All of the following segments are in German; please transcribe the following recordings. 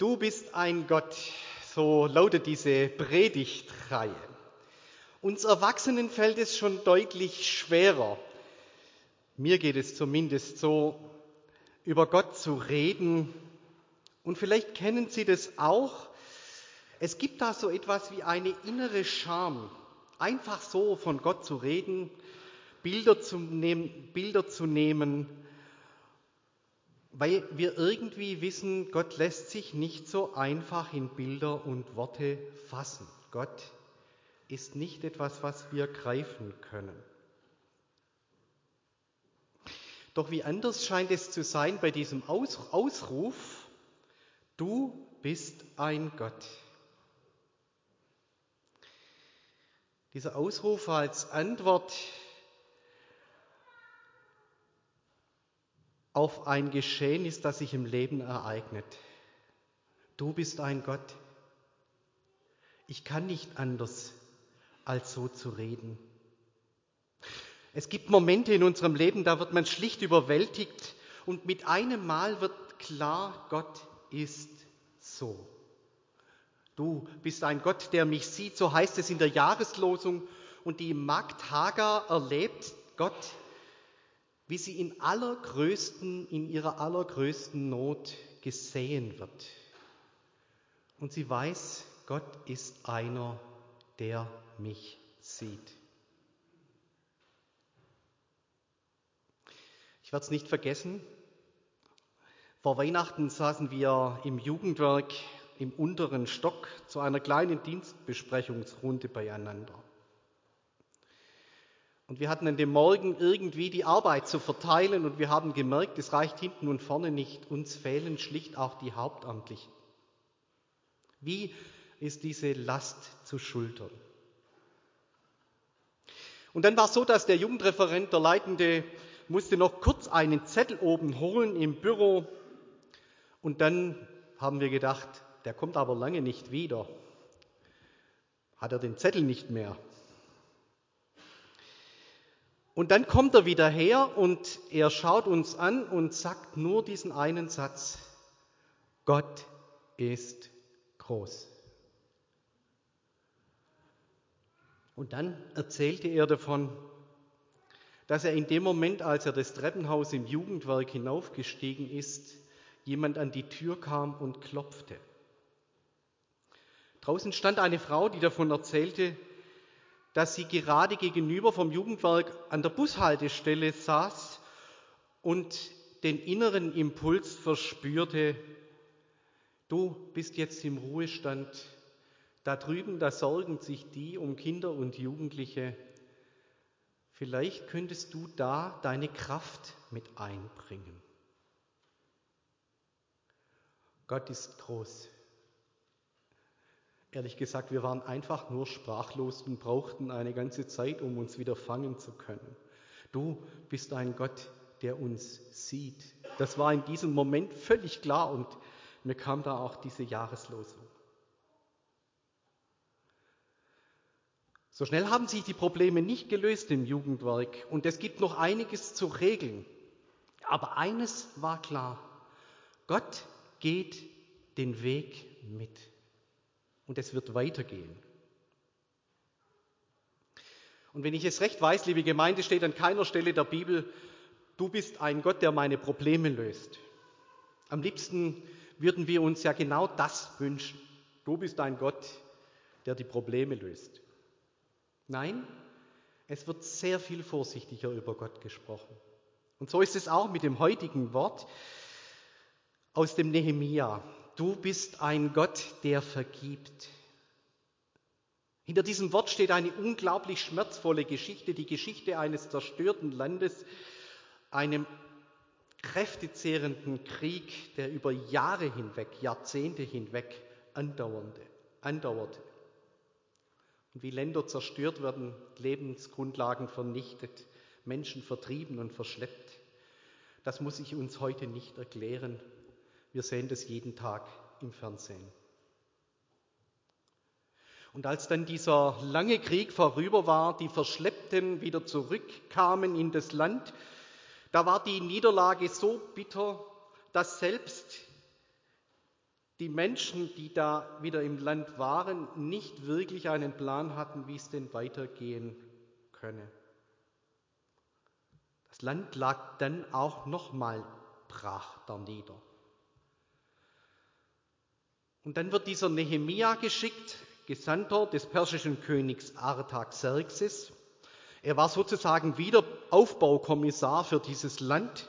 Du bist ein Gott, so lautet diese Predigtreihe. Uns Erwachsenen fällt es schon deutlich schwerer, mir geht es zumindest so, über Gott zu reden. Und vielleicht kennen Sie das auch. Es gibt da so etwas wie eine innere Scham, einfach so von Gott zu reden, Bilder zu nehmen, Bilder zu nehmen weil wir irgendwie wissen, Gott lässt sich nicht so einfach in Bilder und Worte fassen. Gott ist nicht etwas, was wir greifen können. Doch wie anders scheint es zu sein bei diesem Ausruf, du bist ein Gott. Dieser Ausruf als Antwort auf ein Geschehen ist, das sich im Leben ereignet. Du bist ein Gott. Ich kann nicht anders, als so zu reden. Es gibt Momente in unserem Leben, da wird man schlicht überwältigt und mit einem Mal wird klar, Gott ist so. Du bist ein Gott, der mich sieht, so heißt es in der Jahreslosung. Und die Magd Hagar erlebt Gott wie sie in allergrößten, in ihrer allergrößten Not gesehen wird. Und sie weiß, Gott ist einer, der mich sieht. Ich werde es nicht vergessen. Vor Weihnachten saßen wir im Jugendwerk im unteren Stock zu einer kleinen Dienstbesprechungsrunde beieinander. Und wir hatten an dem Morgen irgendwie die Arbeit zu verteilen und wir haben gemerkt, es reicht hinten und vorne nicht. Uns fehlen schlicht auch die Hauptamtlichen. Wie ist diese Last zu schultern? Und dann war es so, dass der Jugendreferent, der Leitende, musste noch kurz einen Zettel oben holen im Büro. Und dann haben wir gedacht, der kommt aber lange nicht wieder. Hat er den Zettel nicht mehr? Und dann kommt er wieder her und er schaut uns an und sagt nur diesen einen Satz, Gott ist groß. Und dann erzählte er davon, dass er in dem Moment, als er das Treppenhaus im Jugendwerk hinaufgestiegen ist, jemand an die Tür kam und klopfte. Draußen stand eine Frau, die davon erzählte, dass sie gerade gegenüber vom Jugendwerk an der Bushaltestelle saß und den inneren Impuls verspürte, du bist jetzt im Ruhestand, da drüben, da sorgen sich die um Kinder und Jugendliche, vielleicht könntest du da deine Kraft mit einbringen. Gott ist groß. Ehrlich gesagt, wir waren einfach nur sprachlos und brauchten eine ganze Zeit, um uns wieder fangen zu können. Du bist ein Gott, der uns sieht. Das war in diesem Moment völlig klar und mir kam da auch diese Jahreslosung. So schnell haben sich die Probleme nicht gelöst im Jugendwerk und es gibt noch einiges zu regeln. Aber eines war klar, Gott geht den Weg mit und es wird weitergehen. Und wenn ich es recht weiß, liebe Gemeinde, steht an keiner Stelle der Bibel, du bist ein Gott, der meine Probleme löst. Am liebsten würden wir uns ja genau das wünschen. Du bist ein Gott, der die Probleme löst. Nein, es wird sehr viel vorsichtiger über Gott gesprochen. Und so ist es auch mit dem heutigen Wort aus dem Nehemia. Du bist ein Gott, der vergibt. Hinter diesem Wort steht eine unglaublich schmerzvolle Geschichte, die Geschichte eines zerstörten Landes, einem kräftezehrenden Krieg, der über Jahre hinweg, Jahrzehnte hinweg andauernde, andauerte. Und wie Länder zerstört werden, Lebensgrundlagen vernichtet, Menschen vertrieben und verschleppt, das muss ich uns heute nicht erklären. Wir sehen das jeden Tag im Fernsehen. Und als dann dieser lange Krieg vorüber war, die Verschleppten wieder zurückkamen in das Land, da war die Niederlage so bitter, dass selbst die Menschen, die da wieder im Land waren, nicht wirklich einen Plan hatten, wie es denn weitergehen könne. Das Land lag dann auch nochmal brach da nieder. Und dann wird dieser Nehemia geschickt, Gesandter des persischen Königs Artaxerxes. Er war sozusagen wieder Aufbaukommissar für dieses Land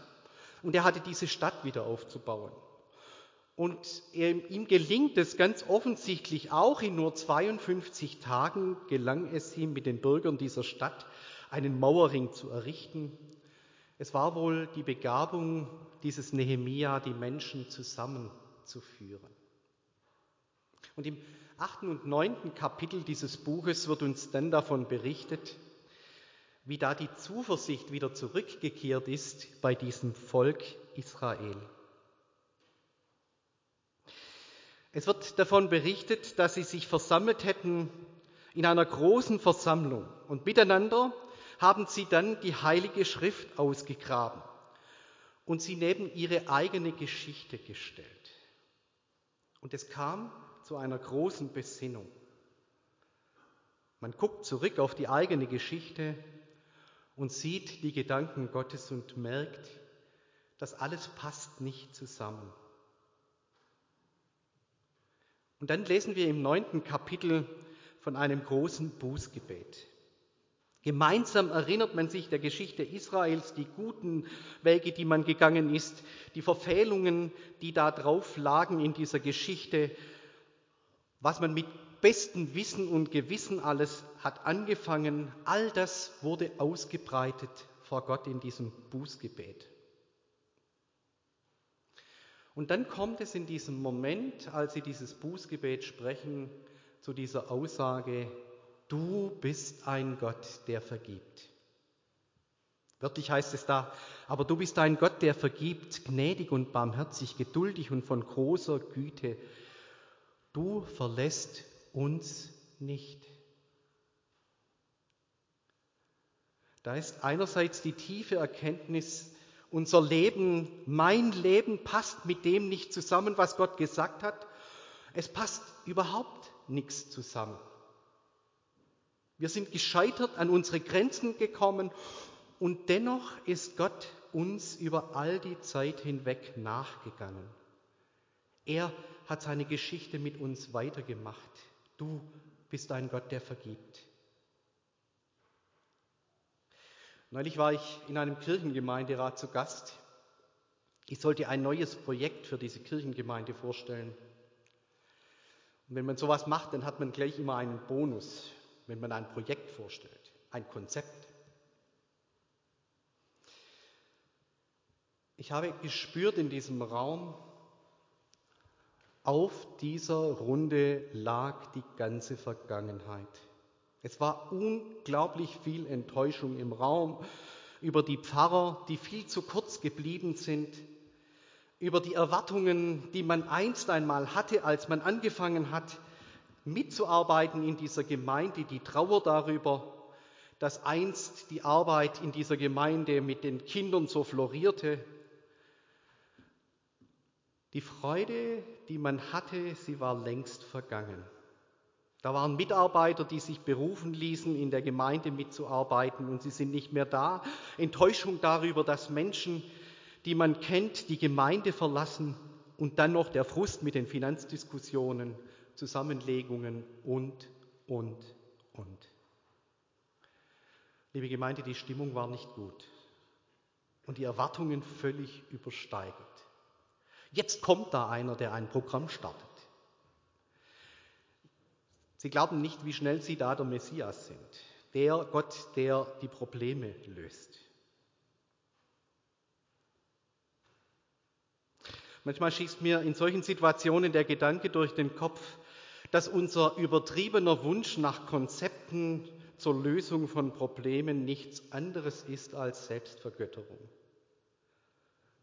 und er hatte diese Stadt wieder aufzubauen. Und ihm gelingt es ganz offensichtlich auch, in nur 52 Tagen gelang es ihm mit den Bürgern dieser Stadt, einen Mauerring zu errichten. Es war wohl die Begabung dieses Nehemia, die Menschen zusammenzuführen. Und im achten und neunten Kapitel dieses Buches wird uns dann davon berichtet, wie da die Zuversicht wieder zurückgekehrt ist bei diesem Volk Israel. Es wird davon berichtet, dass sie sich versammelt hätten in einer großen Versammlung und miteinander haben sie dann die Heilige Schrift ausgegraben und sie neben ihre eigene Geschichte gestellt. Und es kam zu einer großen Besinnung. Man guckt zurück auf die eigene Geschichte und sieht die Gedanken Gottes und merkt, das alles passt nicht zusammen. Und dann lesen wir im neunten Kapitel von einem großen Bußgebet. Gemeinsam erinnert man sich der Geschichte Israels, die guten Wege, die man gegangen ist, die Verfehlungen, die da drauf lagen in dieser Geschichte, was man mit bestem Wissen und Gewissen alles hat angefangen, all das wurde ausgebreitet vor Gott in diesem Bußgebet. Und dann kommt es in diesem Moment, als sie dieses Bußgebet sprechen, zu dieser Aussage, du bist ein Gott, der vergibt. Wörtlich heißt es da, aber du bist ein Gott, der vergibt, gnädig und barmherzig, geduldig und von großer Güte. Du verlässt uns nicht. Da ist einerseits die tiefe Erkenntnis, unser Leben, mein Leben passt mit dem nicht zusammen, was Gott gesagt hat. Es passt überhaupt nichts zusammen. Wir sind gescheitert, an unsere Grenzen gekommen und dennoch ist Gott uns über all die Zeit hinweg nachgegangen. Er hat seine Geschichte mit uns weitergemacht. Du bist ein Gott, der vergibt. Neulich war ich in einem Kirchengemeinderat zu Gast. Ich sollte ein neues Projekt für diese Kirchengemeinde vorstellen. Und wenn man sowas macht, dann hat man gleich immer einen Bonus, wenn man ein Projekt vorstellt, ein Konzept. Ich habe gespürt in diesem Raum, auf dieser Runde lag die ganze Vergangenheit. Es war unglaublich viel Enttäuschung im Raum über die Pfarrer, die viel zu kurz geblieben sind, über die Erwartungen, die man einst einmal hatte, als man angefangen hat, mitzuarbeiten in dieser Gemeinde, die Trauer darüber, dass einst die Arbeit in dieser Gemeinde mit den Kindern so florierte. Die Freude, die man hatte, sie war längst vergangen. Da waren Mitarbeiter, die sich berufen ließen, in der Gemeinde mitzuarbeiten und sie sind nicht mehr da. Enttäuschung darüber, dass Menschen, die man kennt, die Gemeinde verlassen und dann noch der Frust mit den Finanzdiskussionen, Zusammenlegungen und, und, und. Liebe Gemeinde, die Stimmung war nicht gut und die Erwartungen völlig übersteigert. Jetzt kommt da einer, der ein Programm startet. Sie glauben nicht, wie schnell Sie da der Messias sind. Der Gott, der die Probleme löst. Manchmal schießt mir in solchen Situationen der Gedanke durch den Kopf, dass unser übertriebener Wunsch nach Konzepten zur Lösung von Problemen nichts anderes ist als Selbstvergötterung.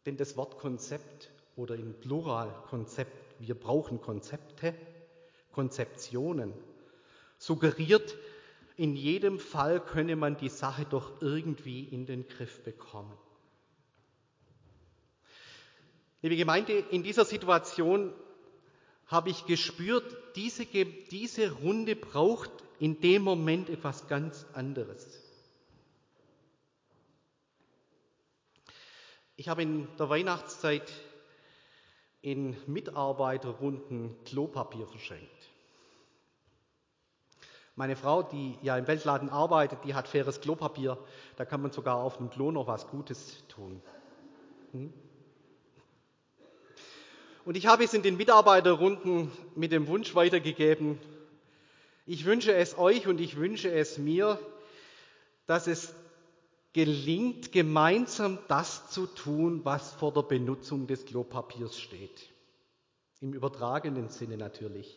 Denn das Wort Konzept oder im Plural Konzept, wir brauchen Konzepte, Konzeptionen, suggeriert, in jedem Fall könne man die Sache doch irgendwie in den Griff bekommen. Liebe Gemeinde, in dieser Situation habe ich gespürt, diese, diese Runde braucht in dem Moment etwas ganz anderes. Ich habe in der Weihnachtszeit in Mitarbeiterrunden Klopapier verschenkt. Meine Frau, die ja im Weltladen arbeitet, die hat faires Klopapier. Da kann man sogar auf dem Klo noch was Gutes tun. Hm? Und ich habe es in den Mitarbeiterrunden mit dem Wunsch weitergegeben, ich wünsche es euch und ich wünsche es mir, dass es gelingt, gemeinsam das zu tun, was vor der Benutzung des Klopapiers steht. Im übertragenen Sinne natürlich.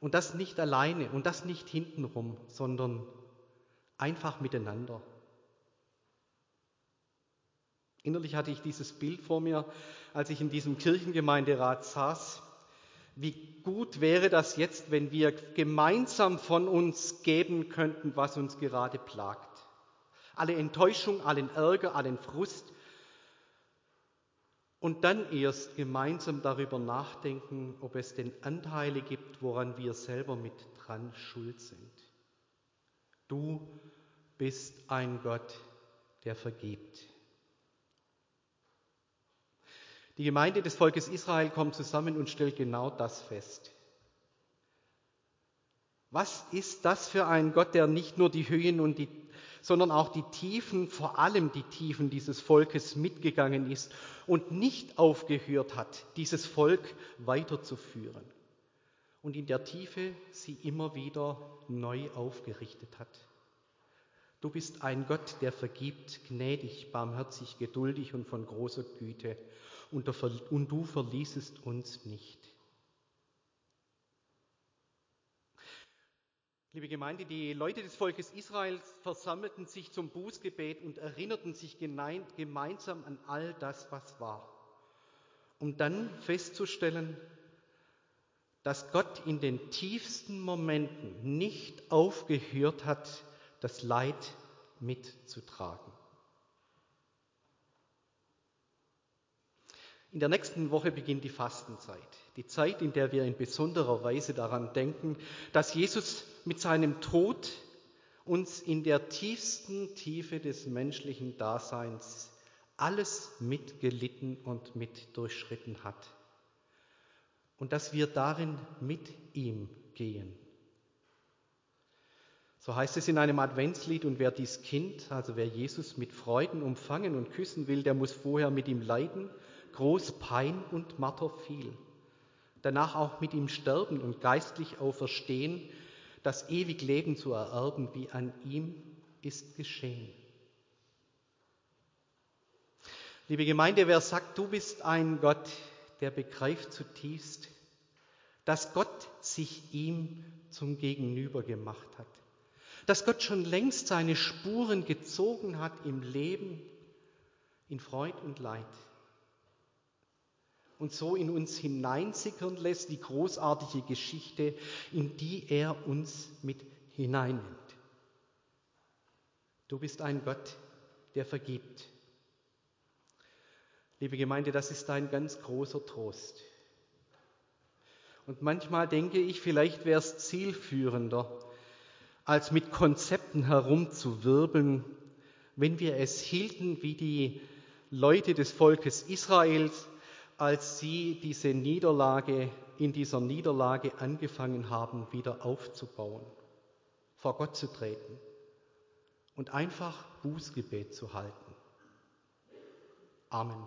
Und das nicht alleine und das nicht hintenrum, sondern einfach miteinander. Innerlich hatte ich dieses Bild vor mir, als ich in diesem Kirchengemeinderat saß. Wie gut wäre das jetzt, wenn wir gemeinsam von uns geben könnten, was uns gerade plagt. Alle Enttäuschung, allen Ärger, allen Frust, und dann erst gemeinsam darüber nachdenken, ob es denn Anteile gibt, woran wir selber mit dran schuld sind. Du bist ein Gott, der vergibt. Die Gemeinde des Volkes Israel kommt zusammen und stellt genau das fest. Was ist das für ein Gott, der nicht nur die Höhen und die sondern auch die Tiefen, vor allem die Tiefen dieses Volkes mitgegangen ist und nicht aufgehört hat, dieses Volk weiterzuführen. Und in der Tiefe sie immer wieder neu aufgerichtet hat. Du bist ein Gott, der vergibt, gnädig, barmherzig, geduldig und von großer Güte. Und du verließest uns nicht. Liebe Gemeinde, die Leute des Volkes Israels versammelten sich zum Bußgebet und erinnerten sich gemeinsam an all das, was war, um dann festzustellen, dass Gott in den tiefsten Momenten nicht aufgehört hat, das Leid mitzutragen. In der nächsten Woche beginnt die Fastenzeit, die Zeit, in der wir in besonderer Weise daran denken, dass Jesus mit seinem Tod uns in der tiefsten Tiefe des menschlichen Daseins alles mitgelitten und mit durchschritten hat. Und dass wir darin mit ihm gehen. So heißt es in einem Adventslied, und wer dies Kind, also wer Jesus mit Freuden umfangen und küssen will, der muss vorher mit ihm leiden, groß Pein und Marter viel. Danach auch mit ihm sterben und geistlich auferstehen, das ewig Leben zu ererben, wie an ihm ist geschehen. Liebe Gemeinde, wer sagt, du bist ein Gott, der begreift zutiefst, dass Gott sich ihm zum Gegenüber gemacht hat, dass Gott schon längst seine Spuren gezogen hat im Leben, in Freud und Leid und so in uns hineinsickern lässt, die großartige Geschichte, in die er uns mit hineinnimmt. Du bist ein Gott, der vergibt. Liebe Gemeinde, das ist ein ganz großer Trost. Und manchmal denke ich, vielleicht wäre es zielführender, als mit Konzepten herumzuwirbeln, wenn wir es hielten wie die Leute des Volkes Israels, als sie diese Niederlage, in dieser Niederlage angefangen haben, wieder aufzubauen, vor Gott zu treten und einfach Bußgebet zu halten. Amen.